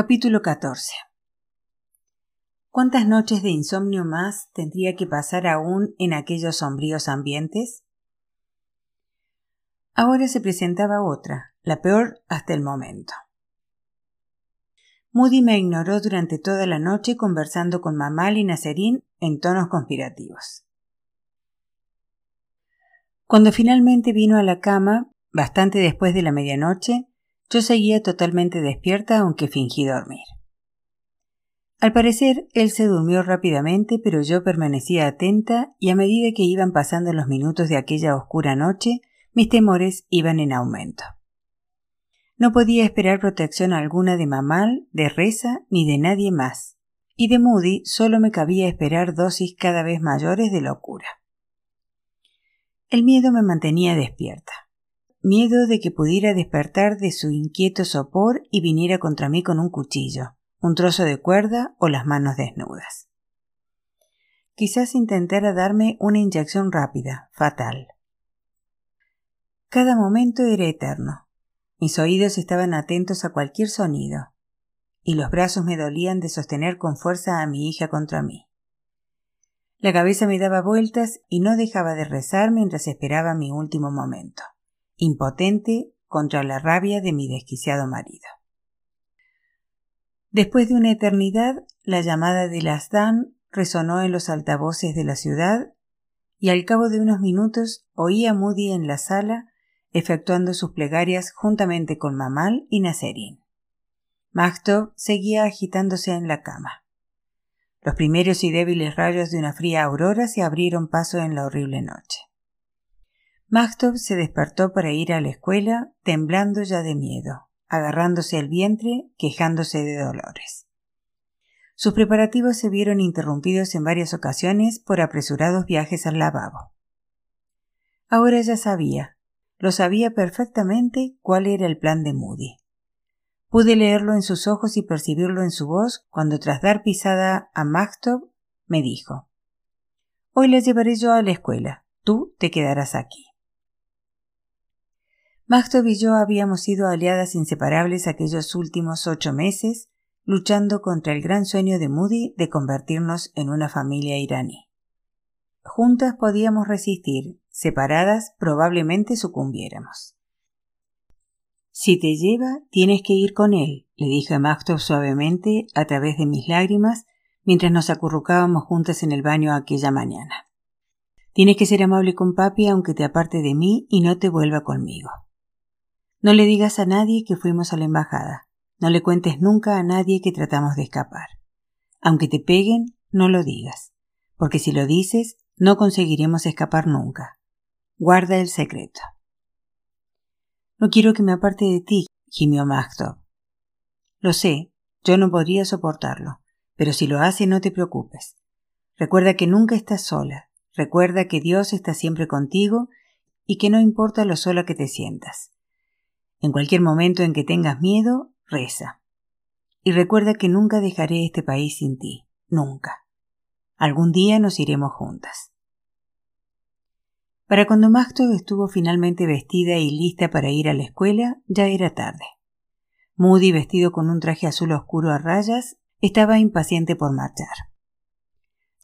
Capítulo 14 ¿Cuántas noches de insomnio más tendría que pasar aún en aquellos sombríos ambientes? Ahora se presentaba otra, la peor hasta el momento. Moody me ignoró durante toda la noche conversando con Mamal y Nacerín en tonos conspirativos. Cuando finalmente vino a la cama, bastante después de la medianoche, yo seguía totalmente despierta aunque fingí dormir. Al parecer, él se durmió rápidamente, pero yo permanecía atenta y a medida que iban pasando los minutos de aquella oscura noche, mis temores iban en aumento. No podía esperar protección alguna de Mamal, de Reza ni de nadie más, y de Moody solo me cabía esperar dosis cada vez mayores de locura. El miedo me mantenía despierta miedo de que pudiera despertar de su inquieto sopor y viniera contra mí con un cuchillo, un trozo de cuerda o las manos desnudas. Quizás intentara darme una inyección rápida, fatal. Cada momento era eterno. Mis oídos estaban atentos a cualquier sonido, y los brazos me dolían de sostener con fuerza a mi hija contra mí. La cabeza me daba vueltas y no dejaba de rezar mientras esperaba mi último momento impotente contra la rabia de mi desquiciado marido. Después de una eternidad, la llamada de Lasdan resonó en los altavoces de la ciudad y al cabo de unos minutos oí a Moody en la sala efectuando sus plegarias juntamente con Mamal y Naserín. Maktov seguía agitándose en la cama. Los primeros y débiles rayos de una fría aurora se abrieron paso en la horrible noche. Maktov se despertó para ir a la escuela, temblando ya de miedo, agarrándose el vientre, quejándose de dolores. Sus preparativos se vieron interrumpidos en varias ocasiones por apresurados viajes al lavabo. Ahora ya sabía, lo sabía perfectamente cuál era el plan de Moody. Pude leerlo en sus ojos y percibirlo en su voz cuando tras dar pisada a Maktov me dijo Hoy la llevaré yo a la escuela, tú te quedarás aquí. Magtov y yo habíamos sido aliadas inseparables aquellos últimos ocho meses, luchando contra el gran sueño de Moody de convertirnos en una familia iraní. Juntas podíamos resistir, separadas probablemente sucumbiéramos. Si te lleva, tienes que ir con él, le dije a suavemente a través de mis lágrimas mientras nos acurrucábamos juntas en el baño aquella mañana. Tienes que ser amable con papi aunque te aparte de mí y no te vuelva conmigo. No le digas a nadie que fuimos a la embajada. No le cuentes nunca a nadie que tratamos de escapar. Aunque te peguen, no lo digas, porque si lo dices, no conseguiremos escapar nunca. Guarda el secreto. No quiero que me aparte de ti, gimió Magtov. Lo sé, yo no podría soportarlo, pero si lo hace no te preocupes. Recuerda que nunca estás sola, recuerda que Dios está siempre contigo y que no importa lo sola que te sientas. En cualquier momento en que tengas miedo, reza. Y recuerda que nunca dejaré este país sin ti, nunca. Algún día nos iremos juntas. Para cuando Maxto estuvo finalmente vestida y lista para ir a la escuela, ya era tarde. Moody, vestido con un traje azul oscuro a rayas, estaba impaciente por marchar.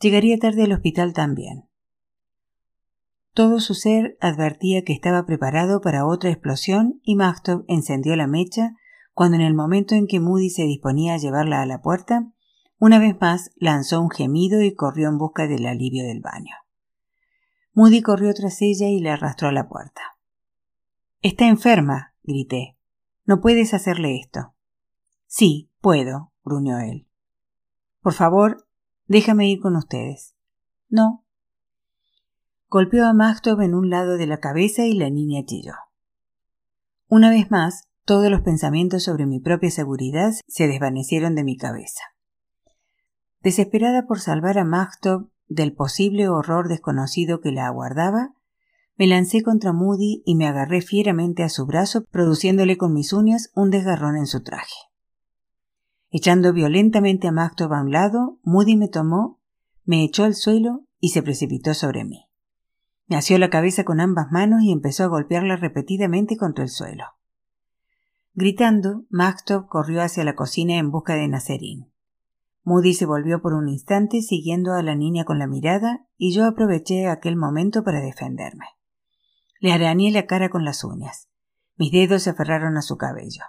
Llegaría tarde al hospital también. Todo su ser advertía que estaba preparado para otra explosión y Magtov encendió la mecha cuando en el momento en que Moody se disponía a llevarla a la puerta, una vez más lanzó un gemido y corrió en busca del alivio del baño. Moody corrió tras ella y le arrastró a la puerta. Está enferma, grité. No puedes hacerle esto. Sí, puedo, gruñó él. Por favor, déjame ir con ustedes. No, Golpeó a Magtov en un lado de la cabeza y la niña chilló. Una vez más, todos los pensamientos sobre mi propia seguridad se desvanecieron de mi cabeza. Desesperada por salvar a Magtov del posible horror desconocido que la aguardaba, me lancé contra Moody y me agarré fieramente a su brazo, produciéndole con mis uñas un desgarrón en su traje. Echando violentamente a Magtov a un lado, Moody me tomó, me echó al suelo y se precipitó sobre mí. Me asió la cabeza con ambas manos y empezó a golpearla repetidamente contra el suelo. Gritando, Maxtop corrió hacia la cocina en busca de Nacerín. Moody se volvió por un instante siguiendo a la niña con la mirada y yo aproveché aquel momento para defenderme. Le arañé la cara con las uñas. Mis dedos se aferraron a su cabello.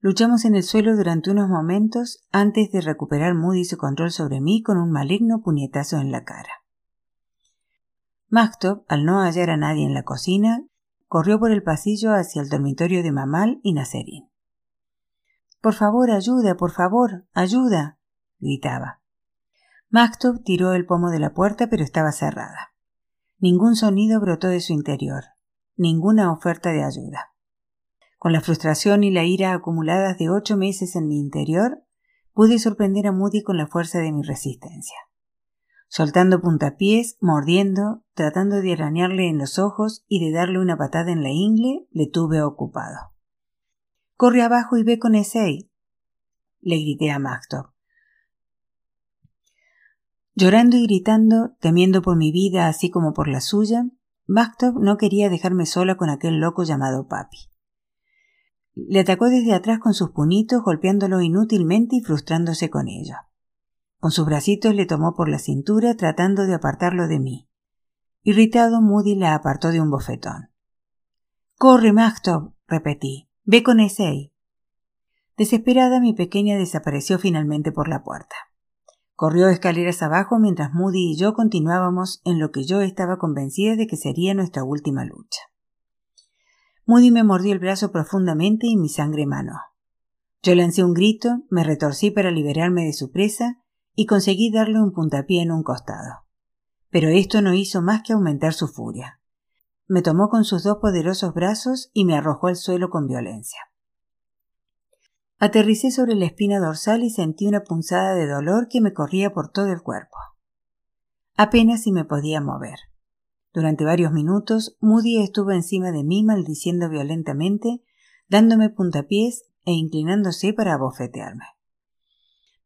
Luchamos en el suelo durante unos momentos antes de recuperar Moody su control sobre mí con un maligno puñetazo en la cara. Mactop, al no hallar a nadie en la cocina, corrió por el pasillo hacia el dormitorio de Mamal y Nacerín. Por favor, ayuda, por favor, ayuda, gritaba. Mactop tiró el pomo de la puerta, pero estaba cerrada. Ningún sonido brotó de su interior, ninguna oferta de ayuda. Con la frustración y la ira acumuladas de ocho meses en mi interior, pude sorprender a Moody con la fuerza de mi resistencia. Soltando puntapiés, mordiendo, tratando de arañarle en los ojos y de darle una patada en la ingle, le tuve ocupado. Corre abajo y ve con ese. le grité a Mactop. Llorando y gritando, temiendo por mi vida así como por la suya, Mactop no quería dejarme sola con aquel loco llamado Papi. Le atacó desde atrás con sus puñitos, golpeándolo inútilmente y frustrándose con ello. Con sus bracitos le tomó por la cintura, tratando de apartarlo de mí. Irritado, Moody la apartó de un bofetón. Corre, Mactop, repetí. Ve con ese. Desesperada, mi pequeña desapareció finalmente por la puerta. Corrió escaleras abajo mientras Moody y yo continuábamos en lo que yo estaba convencida de que sería nuestra última lucha. Moody me mordió el brazo profundamente y mi sangre manó. Yo lancé un grito, me retorcí para liberarme de su presa y conseguí darle un puntapié en un costado. Pero esto no hizo más que aumentar su furia. Me tomó con sus dos poderosos brazos y me arrojó al suelo con violencia. Aterricé sobre la espina dorsal y sentí una punzada de dolor que me corría por todo el cuerpo. Apenas si me podía mover. Durante varios minutos, Moody estuvo encima de mí maldiciendo violentamente, dándome puntapiés e inclinándose para abofetearme.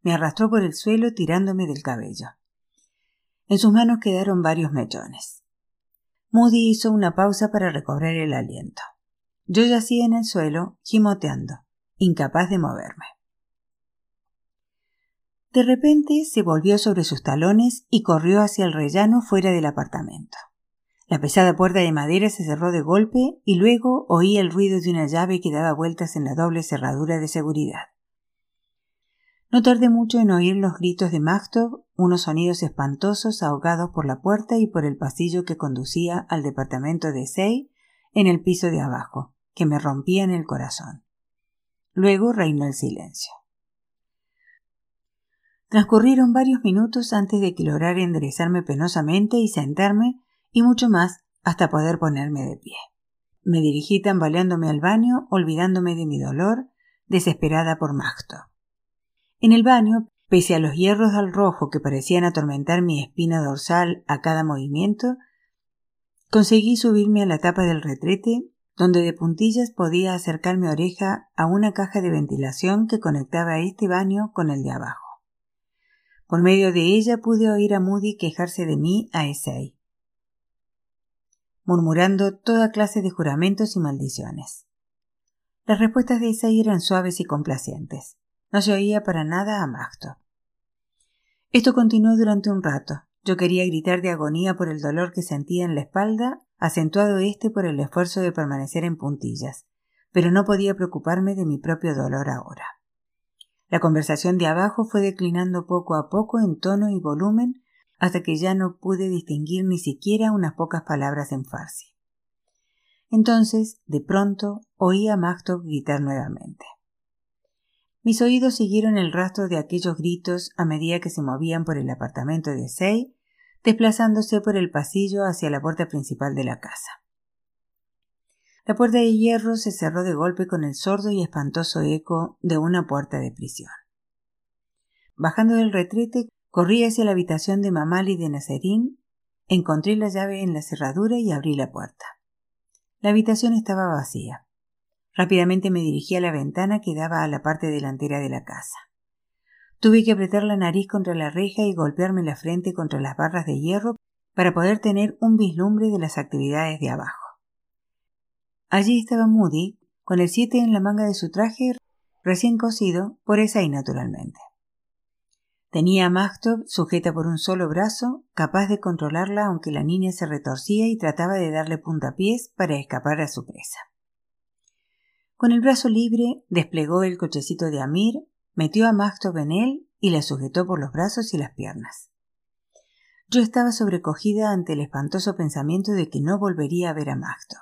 Me arrastró por el suelo tirándome del cabello. En sus manos quedaron varios mechones. Moody hizo una pausa para recobrar el aliento. Yo yacía en el suelo, gimoteando, incapaz de moverme. De repente se volvió sobre sus talones y corrió hacia el rellano fuera del apartamento. La pesada puerta de madera se cerró de golpe y luego oí el ruido de una llave que daba vueltas en la doble cerradura de seguridad. No tardé mucho en oír los gritos de Magtov, unos sonidos espantosos ahogados por la puerta y por el pasillo que conducía al departamento de Sei en el piso de abajo, que me rompía en el corazón. Luego reinó el silencio. Transcurrieron varios minutos antes de que lograra enderezarme penosamente y sentarme y mucho más hasta poder ponerme de pie. Me dirigí tambaleándome al baño, olvidándome de mi dolor, desesperada por Magto. En el baño, pese a los hierros al rojo que parecían atormentar mi espina dorsal a cada movimiento, conseguí subirme a la tapa del retrete, donde de puntillas podía acercar mi oreja a una caja de ventilación que conectaba este baño con el de abajo. Por medio de ella pude oír a Moody quejarse de mí a Essay murmurando toda clase de juramentos y maldiciones. Las respuestas de Isai eran suaves y complacientes. No se oía para nada a Magto. Esto continuó durante un rato. Yo quería gritar de agonía por el dolor que sentía en la espalda, acentuado este por el esfuerzo de permanecer en puntillas, pero no podía preocuparme de mi propio dolor ahora. La conversación de abajo fue declinando poco a poco en tono y volumen hasta que ya no pude distinguir ni siquiera unas pocas palabras en farsi. Entonces, de pronto, oí a Magtov gritar nuevamente. Mis oídos siguieron el rastro de aquellos gritos a medida que se movían por el apartamento de Sei, desplazándose por el pasillo hacia la puerta principal de la casa. La puerta de hierro se cerró de golpe con el sordo y espantoso eco de una puerta de prisión. Bajando del retrete, Corrí hacia la habitación de Mamal y de Nazarín, encontré la llave en la cerradura y abrí la puerta. La habitación estaba vacía. Rápidamente me dirigí a la ventana que daba a la parte delantera de la casa. Tuve que apretar la nariz contra la reja y golpearme la frente contra las barras de hierro para poder tener un vislumbre de las actividades de abajo. Allí estaba Moody, con el 7 en la manga de su traje recién cosido por esa y naturalmente. Tenía a Magtov sujeta por un solo brazo, capaz de controlarla aunque la niña se retorcía y trataba de darle puntapiés para escapar a su presa. Con el brazo libre desplegó el cochecito de Amir, metió a Magtov en él y la sujetó por los brazos y las piernas. Yo estaba sobrecogida ante el espantoso pensamiento de que no volvería a ver a Magtov.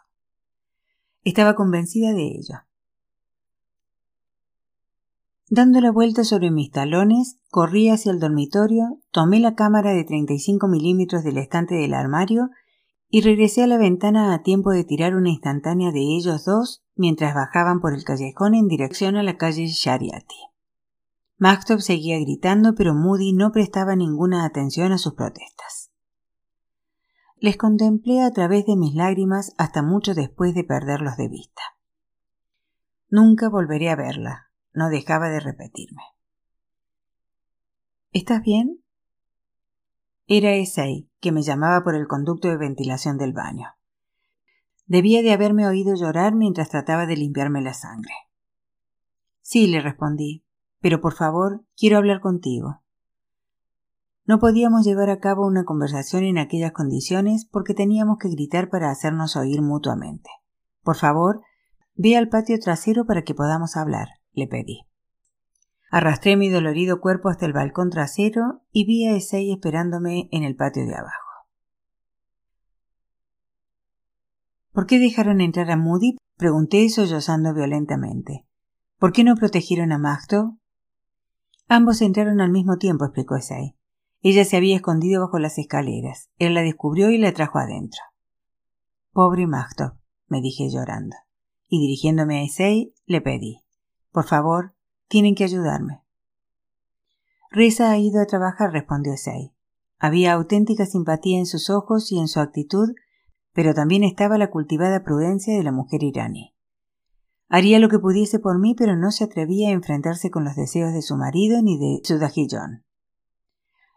Estaba convencida de ello. Dando la vuelta sobre mis talones, corrí hacia el dormitorio, tomé la cámara de 35 milímetros del estante del armario y regresé a la ventana a tiempo de tirar una instantánea de ellos dos mientras bajaban por el callejón en dirección a la calle Shariati. Magtov seguía gritando, pero Moody no prestaba ninguna atención a sus protestas. Les contemplé a través de mis lágrimas hasta mucho después de perderlos de vista. Nunca volveré a verla, no dejaba de repetirme. ¿Estás bien? Era Esei, que me llamaba por el conducto de ventilación del baño. Debía de haberme oído llorar mientras trataba de limpiarme la sangre. Sí, le respondí, pero por favor, quiero hablar contigo. No podíamos llevar a cabo una conversación en aquellas condiciones porque teníamos que gritar para hacernos oír mutuamente. Por favor, ve al patio trasero para que podamos hablar le pedí. Arrastré mi dolorido cuerpo hasta el balcón trasero y vi a Esei esperándome en el patio de abajo. ¿Por qué dejaron entrar a Moody? pregunté sollozando violentamente. ¿Por qué no protegieron a Magdo? Ambos entraron al mismo tiempo, explicó Esei. Ella se había escondido bajo las escaleras. Él la descubrió y la trajo adentro. Pobre Magdo, me dije llorando. Y dirigiéndome a Esei, le pedí. Por favor, tienen que ayudarme. Reza ha ido a trabajar, respondió Sei. Había auténtica simpatía en sus ojos y en su actitud, pero también estaba la cultivada prudencia de la mujer iraní. Haría lo que pudiese por mí, pero no se atrevía a enfrentarse con los deseos de su marido ni de su dajillón.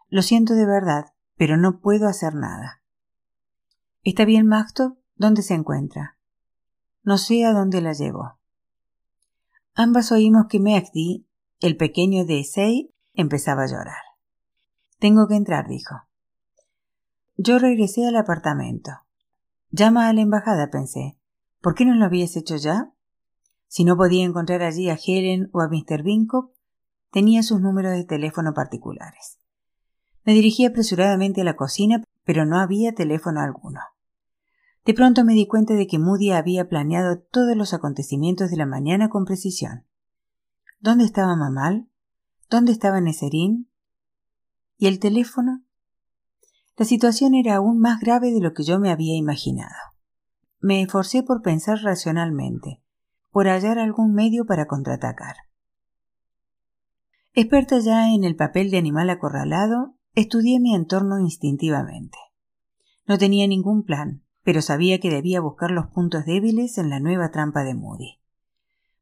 Lo siento de verdad, pero no puedo hacer nada. ¿Está bien, Magto? ¿Dónde se encuentra? No sé a dónde la llevo. Ambas oímos que Mehdi, el pequeño de Esei, empezaba a llorar. Tengo que entrar, dijo. Yo regresé al apartamento. Llama a la embajada, pensé. ¿Por qué no lo habías hecho ya? Si no podía encontrar allí a Helen o a Mr. Binkop, tenía sus números de teléfono particulares. Me dirigí apresuradamente a la cocina, pero no había teléfono alguno. De pronto me di cuenta de que Moody había planeado todos los acontecimientos de la mañana con precisión. ¿Dónde estaba Mamal? ¿Dónde estaba Neserín? ¿Y el teléfono? La situación era aún más grave de lo que yo me había imaginado. Me esforcé por pensar racionalmente, por hallar algún medio para contraatacar. Experta ya en el papel de animal acorralado, estudié mi entorno instintivamente. No tenía ningún plan, pero sabía que debía buscar los puntos débiles en la nueva trampa de Moody.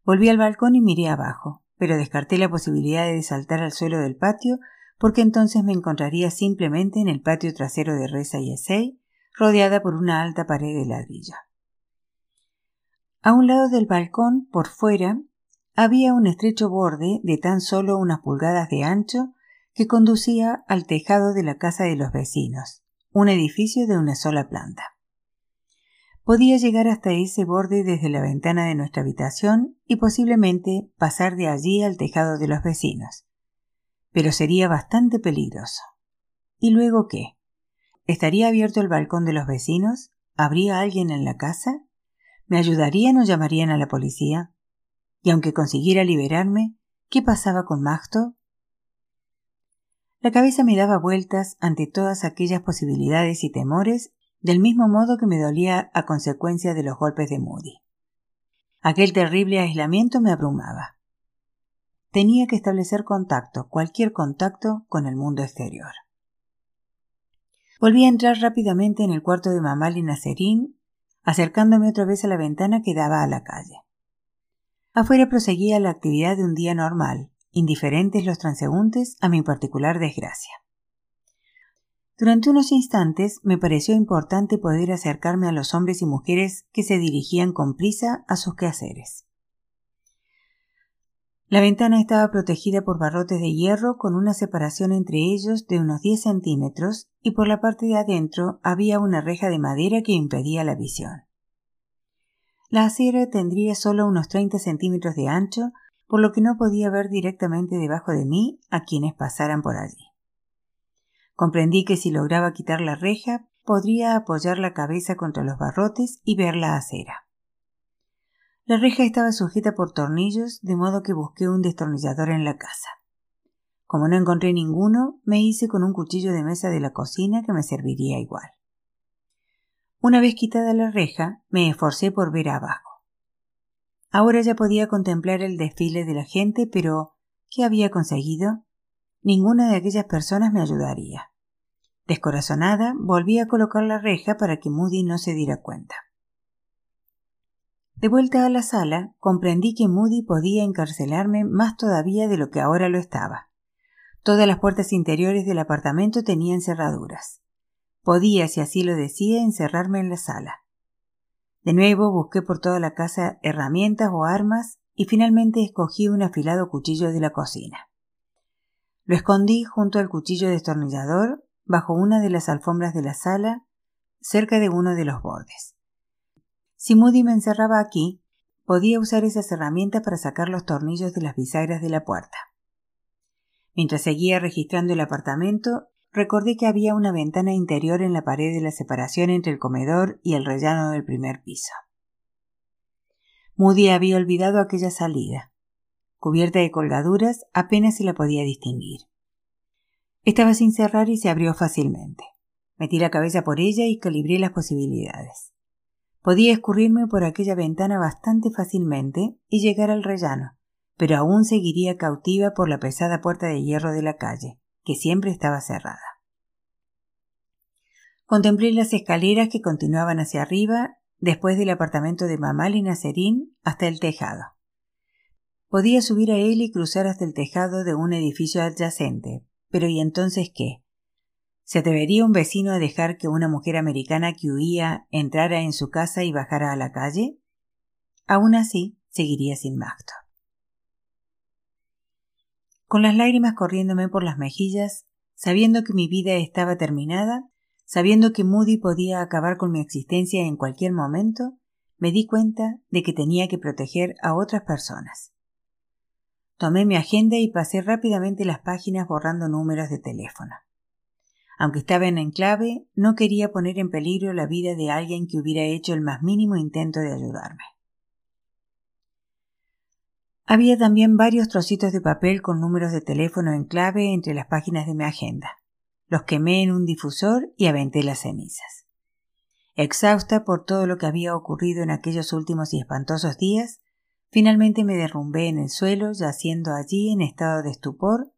Volví al balcón y miré abajo, pero descarté la posibilidad de saltar al suelo del patio porque entonces me encontraría simplemente en el patio trasero de Reza y Essay, rodeada por una alta pared de ladrillo. A un lado del balcón, por fuera, había un estrecho borde de tan solo unas pulgadas de ancho que conducía al tejado de la casa de los vecinos, un edificio de una sola planta. Podía llegar hasta ese borde desde la ventana de nuestra habitación y posiblemente pasar de allí al tejado de los vecinos. Pero sería bastante peligroso. ¿Y luego qué? ¿Estaría abierto el balcón de los vecinos? ¿Habría alguien en la casa? ¿Me ayudarían o llamarían a la policía? Y aunque consiguiera liberarme, ¿qué pasaba con Magto? La cabeza me daba vueltas ante todas aquellas posibilidades y temores del mismo modo que me dolía a consecuencia de los golpes de Moody. Aquel terrible aislamiento me abrumaba. Tenía que establecer contacto, cualquier contacto, con el mundo exterior. Volví a entrar rápidamente en el cuarto de Mamal y Nacerín, acercándome otra vez a la ventana que daba a la calle. Afuera proseguía la actividad de un día normal, indiferentes los transeúntes a mi particular desgracia. Durante unos instantes me pareció importante poder acercarme a los hombres y mujeres que se dirigían con prisa a sus quehaceres. La ventana estaba protegida por barrotes de hierro con una separación entre ellos de unos 10 centímetros y por la parte de adentro había una reja de madera que impedía la visión. La acera tendría solo unos 30 centímetros de ancho, por lo que no podía ver directamente debajo de mí a quienes pasaran por allí. Comprendí que si lograba quitar la reja, podría apoyar la cabeza contra los barrotes y ver la acera. La reja estaba sujeta por tornillos, de modo que busqué un destornillador en la casa. Como no encontré ninguno, me hice con un cuchillo de mesa de la cocina que me serviría igual. Una vez quitada la reja, me esforcé por ver abajo. Ahora ya podía contemplar el desfile de la gente, pero ¿qué había conseguido? Ninguna de aquellas personas me ayudaría. Descorazonada, volví a colocar la reja para que Moody no se diera cuenta. De vuelta a la sala, comprendí que Moody podía encarcelarme más todavía de lo que ahora lo estaba. Todas las puertas interiores del apartamento tenían cerraduras. Podía, si así lo decía, encerrarme en la sala. De nuevo busqué por toda la casa herramientas o armas y finalmente escogí un afilado cuchillo de la cocina. Lo escondí junto al cuchillo destornillador bajo una de las alfombras de la sala, cerca de uno de los bordes. Si Moody me encerraba aquí, podía usar esas herramientas para sacar los tornillos de las bisagras de la puerta. Mientras seguía registrando el apartamento, recordé que había una ventana interior en la pared de la separación entre el comedor y el rellano del primer piso. Moody había olvidado aquella salida. Cubierta de colgaduras, apenas se la podía distinguir. Estaba sin cerrar y se abrió fácilmente. Metí la cabeza por ella y calibré las posibilidades. Podía escurrirme por aquella ventana bastante fácilmente y llegar al rellano, pero aún seguiría cautiva por la pesada puerta de hierro de la calle, que siempre estaba cerrada. Contemplé las escaleras que continuaban hacia arriba, después del apartamento de Mamal y Nacerín, hasta el tejado. Podía subir a él y cruzar hasta el tejado de un edificio adyacente, pero ¿y entonces qué? ¿Se atrevería un vecino a dejar que una mujer americana que huía entrara en su casa y bajara a la calle? Aún así, seguiría sin Macto. Con las lágrimas corriéndome por las mejillas, sabiendo que mi vida estaba terminada, sabiendo que Moody podía acabar con mi existencia en cualquier momento, me di cuenta de que tenía que proteger a otras personas. Tomé mi agenda y pasé rápidamente las páginas borrando números de teléfono. Aunque estaba en enclave, no quería poner en peligro la vida de alguien que hubiera hecho el más mínimo intento de ayudarme. Había también varios trocitos de papel con números de teléfono en clave entre las páginas de mi agenda. Los quemé en un difusor y aventé las cenizas. Exhausta por todo lo que había ocurrido en aquellos últimos y espantosos días, finalmente me derrumbé en el suelo, yaciendo allí en estado de estupor,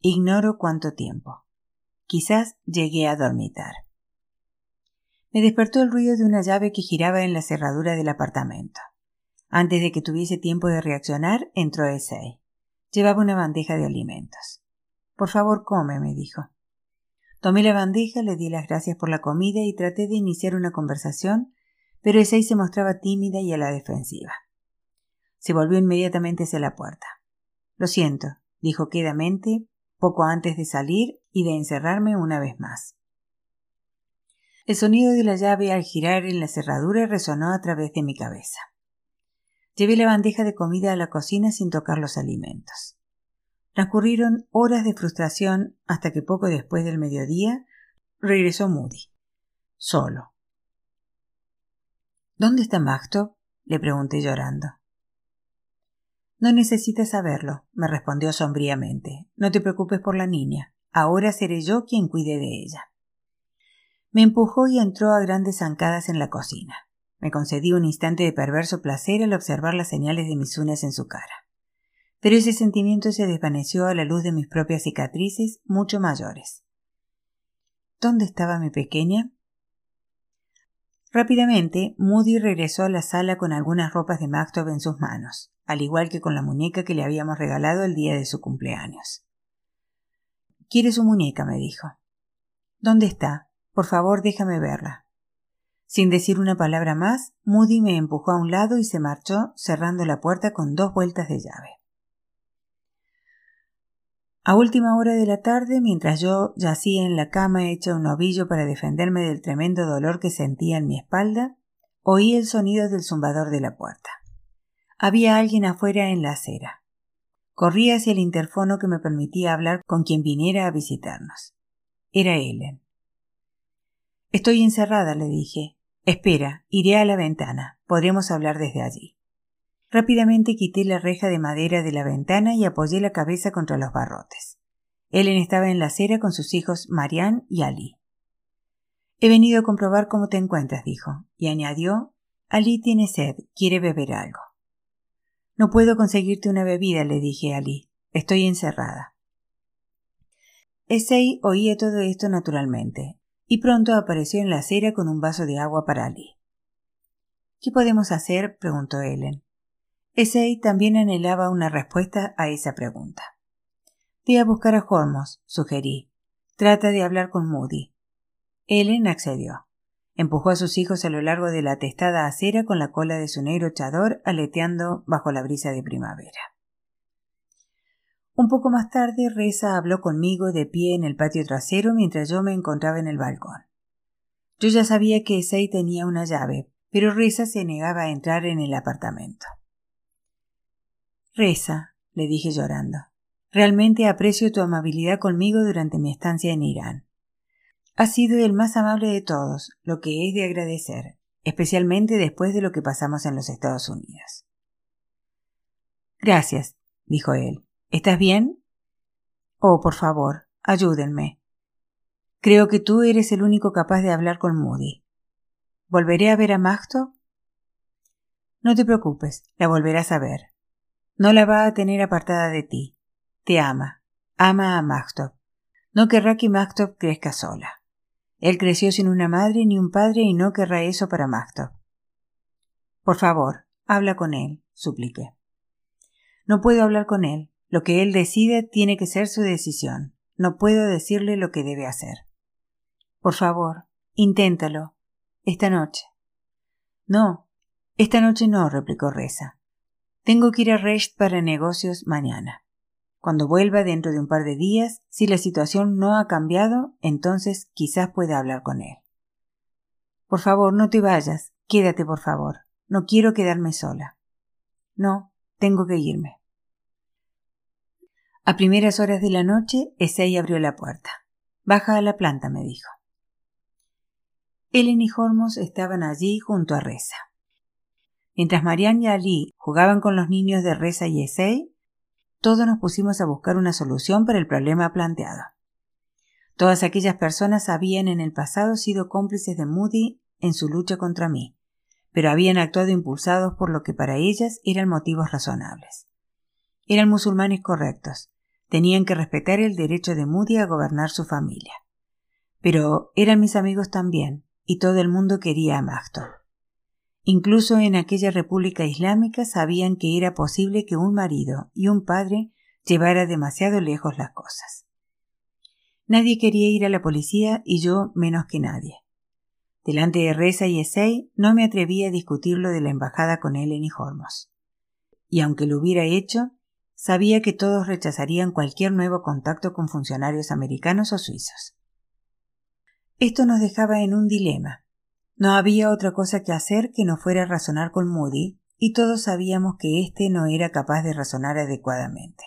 ignoro cuánto tiempo. Quizás llegué a dormitar. Me despertó el ruido de una llave que giraba en la cerradura del apartamento. Antes de que tuviese tiempo de reaccionar, entró ese. Llevaba una bandeja de alimentos. Por favor, come, me dijo. Tomé la bandeja, le di las gracias por la comida y traté de iniciar una conversación, pero ese se mostraba tímida y a la defensiva. Se volvió inmediatamente hacia la puerta. Lo siento, dijo quedamente, poco antes de salir y de encerrarme una vez más. El sonido de la llave al girar en la cerradura resonó a través de mi cabeza. Llevé la bandeja de comida a la cocina sin tocar los alimentos. Transcurrieron horas de frustración hasta que poco después del mediodía regresó Moody. Solo. ¿Dónde está Magto? le pregunté llorando. No necesitas saberlo, me respondió sombríamente. No te preocupes por la niña. Ahora seré yo quien cuide de ella. Me empujó y entró a grandes zancadas en la cocina. Me concedí un instante de perverso placer al observar las señales de mis uñas en su cara. Pero ese sentimiento se desvaneció a la luz de mis propias cicatrices mucho mayores. ¿Dónde estaba mi pequeña? Rápidamente, Moody regresó a la sala con algunas ropas de Mactov en sus manos, al igual que con la muñeca que le habíamos regalado el día de su cumpleaños. Quiere su muñeca, me dijo. ¿Dónde está? Por favor, déjame verla. Sin decir una palabra más, Moody me empujó a un lado y se marchó, cerrando la puerta con dos vueltas de llave. A última hora de la tarde, mientras yo yacía en la cama hecha un ovillo para defenderme del tremendo dolor que sentía en mi espalda, oí el sonido del zumbador de la puerta. Había alguien afuera en la acera. Corrí hacia el interfono que me permitía hablar con quien viniera a visitarnos. Era Ellen. Estoy encerrada, le dije. Espera, iré a la ventana. Podremos hablar desde allí. Rápidamente quité la reja de madera de la ventana y apoyé la cabeza contra los barrotes. Ellen estaba en la acera con sus hijos Marianne y Ali. He venido a comprobar cómo te encuentras, dijo, y añadió Ali tiene sed, quiere beber algo. No puedo conseguirte una bebida, le dije a Ali. Estoy encerrada. Essay oía todo esto naturalmente, y pronto apareció en la acera con un vaso de agua para Ali. ¿Qué podemos hacer? preguntó Ellen. Essay también anhelaba una respuesta a esa pregunta. Ve a buscar a Hormos, sugerí. Trata de hablar con Moody. Ellen accedió. Empujó a sus hijos a lo largo de la testada acera con la cola de su negro chador aleteando bajo la brisa de primavera. Un poco más tarde, Reza habló conmigo de pie en el patio trasero mientras yo me encontraba en el balcón. Yo ya sabía que Essay tenía una llave, pero Reza se negaba a entrar en el apartamento. Reza, le dije llorando. Realmente aprecio tu amabilidad conmigo durante mi estancia en Irán. Has sido el más amable de todos, lo que es de agradecer, especialmente después de lo que pasamos en los Estados Unidos. Gracias, dijo él. ¿Estás bien? Oh, por favor, ayúdenme. Creo que tú eres el único capaz de hablar con Moody. ¿Volveré a ver a Magto? No te preocupes, la volverás a ver. No la va a tener apartada de ti. Te ama. Ama a Magtop. No querrá que Magtop crezca sola. Él creció sin una madre ni un padre y no querrá eso para Magtop. Por favor, habla con él, supliqué. No puedo hablar con él. Lo que él decide tiene que ser su decisión. No puedo decirle lo que debe hacer. Por favor, inténtalo. Esta noche. No, esta noche no, replicó Reza. Tengo que ir a Recht para negocios mañana. Cuando vuelva dentro de un par de días, si la situación no ha cambiado, entonces quizás pueda hablar con él. Por favor, no te vayas. Quédate, por favor. No quiero quedarme sola. No, tengo que irme. A primeras horas de la noche, Essay abrió la puerta. Baja a la planta, me dijo. Ellen y Hormos estaban allí junto a Reza. Mientras Marianne y Ali jugaban con los niños de Reza y Essay, todos nos pusimos a buscar una solución para el problema planteado. Todas aquellas personas habían en el pasado sido cómplices de Moody en su lucha contra mí, pero habían actuado impulsados por lo que para ellas eran motivos razonables. Eran musulmanes correctos, tenían que respetar el derecho de Moody a gobernar su familia. Pero eran mis amigos también, y todo el mundo quería a Magton. Incluso en aquella república islámica sabían que era posible que un marido y un padre llevara demasiado lejos las cosas. Nadie quería ir a la policía y yo menos que nadie. Delante de Reza y Essay no me atreví a discutir lo de la embajada con Ellen y Hormos. Y aunque lo hubiera hecho, sabía que todos rechazarían cualquier nuevo contacto con funcionarios americanos o suizos. Esto nos dejaba en un dilema. No había otra cosa que hacer que no fuera razonar con Moody, y todos sabíamos que éste no era capaz de razonar adecuadamente.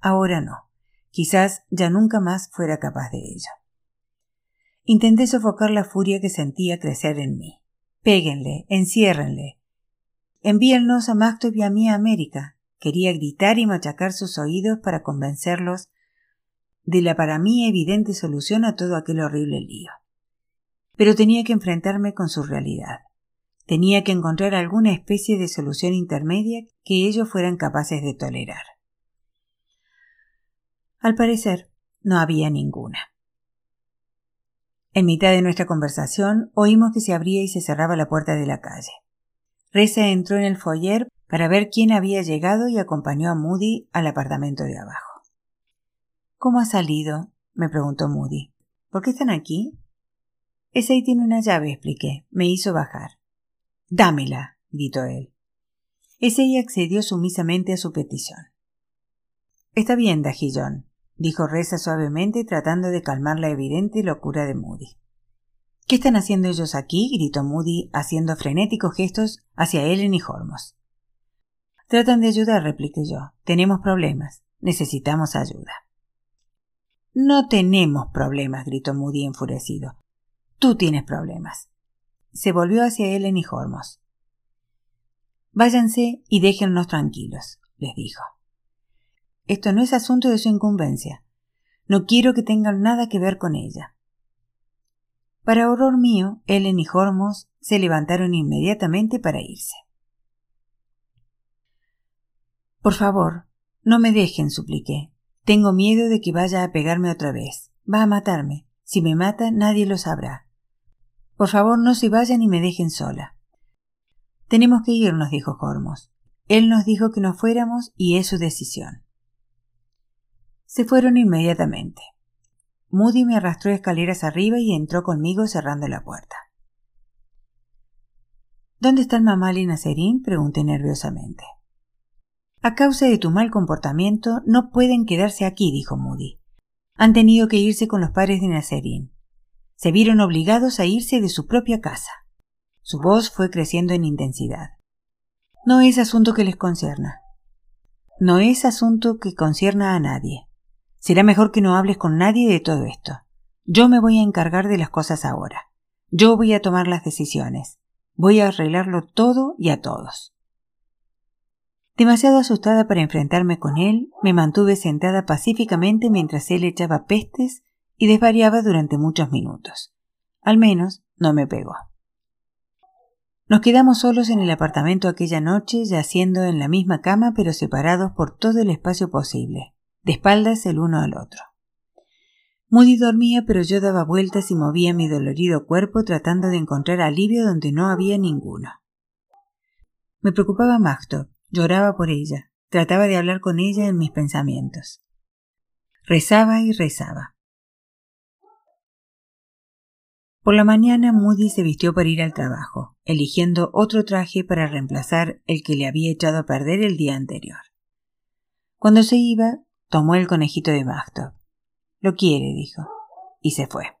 Ahora no. Quizás ya nunca más fuera capaz de ello. Intenté sofocar la furia que sentía crecer en mí. Péguenle, enciérrenle. Envíennos a Mactop y a mí a América. Quería gritar y machacar sus oídos para convencerlos de la para mí evidente solución a todo aquel horrible lío pero tenía que enfrentarme con su realidad. Tenía que encontrar alguna especie de solución intermedia que ellos fueran capaces de tolerar. Al parecer, no había ninguna. En mitad de nuestra conversación oímos que se abría y se cerraba la puerta de la calle. Reza entró en el foyer para ver quién había llegado y acompañó a Moody al apartamento de abajo. ¿Cómo ha salido? me preguntó Moody. ¿Por qué están aquí? Ese ahí tiene una llave, expliqué. Me hizo bajar. Dámela, gritó él. Ese accedió sumisamente a su petición. Está bien, Dajillón. dijo Reza suavemente tratando de calmar la evidente locura de Moody. ¿Qué están haciendo ellos aquí? gritó Moody haciendo frenéticos gestos hacia Ellen y Hormos. Tratan de ayudar, repliqué yo. Tenemos problemas. Necesitamos ayuda. No tenemos problemas, gritó Moody enfurecido. Tú tienes problemas. Se volvió hacia Ellen y Hormos. Váyanse y déjennos tranquilos, les dijo. Esto no es asunto de su incumbencia. No quiero que tengan nada que ver con ella. Para horror mío, Ellen y Hormos se levantaron inmediatamente para irse. Por favor, no me dejen, supliqué. Tengo miedo de que vaya a pegarme otra vez. Va a matarme. Si me mata, nadie lo sabrá. Por favor, no se vayan y me dejen sola. Tenemos que irnos, dijo Hormos. Él nos dijo que nos fuéramos y es su decisión. Se fueron inmediatamente. Moody me arrastró escaleras arriba y entró conmigo cerrando la puerta. ¿Dónde están Mamal y Nacerín? pregunté nerviosamente. A causa de tu mal comportamiento no pueden quedarse aquí, dijo Moody. Han tenido que irse con los padres de Nacerín. Se vieron obligados a irse de su propia casa. Su voz fue creciendo en intensidad. No es asunto que les concierna. No es asunto que concierna a nadie. Será mejor que no hables con nadie de todo esto. Yo me voy a encargar de las cosas ahora. Yo voy a tomar las decisiones. Voy a arreglarlo todo y a todos. Demasiado asustada para enfrentarme con él, me mantuve sentada pacíficamente mientras él echaba pestes y desvariaba durante muchos minutos. Al menos no me pegó. Nos quedamos solos en el apartamento aquella noche, yaciendo en la misma cama pero separados por todo el espacio posible de espaldas el uno al otro. Moody dormía, pero yo daba vueltas y movía mi dolorido cuerpo tratando de encontrar alivio donde no había ninguno. Me preocupaba Magdo, lloraba por ella, trataba de hablar con ella en mis pensamientos. Rezaba y rezaba. Por la mañana Moody se vistió para ir al trabajo, eligiendo otro traje para reemplazar el que le había echado a perder el día anterior. Cuando se iba, Tomó el conejito de Magdo. Lo quiere, dijo, y se fue.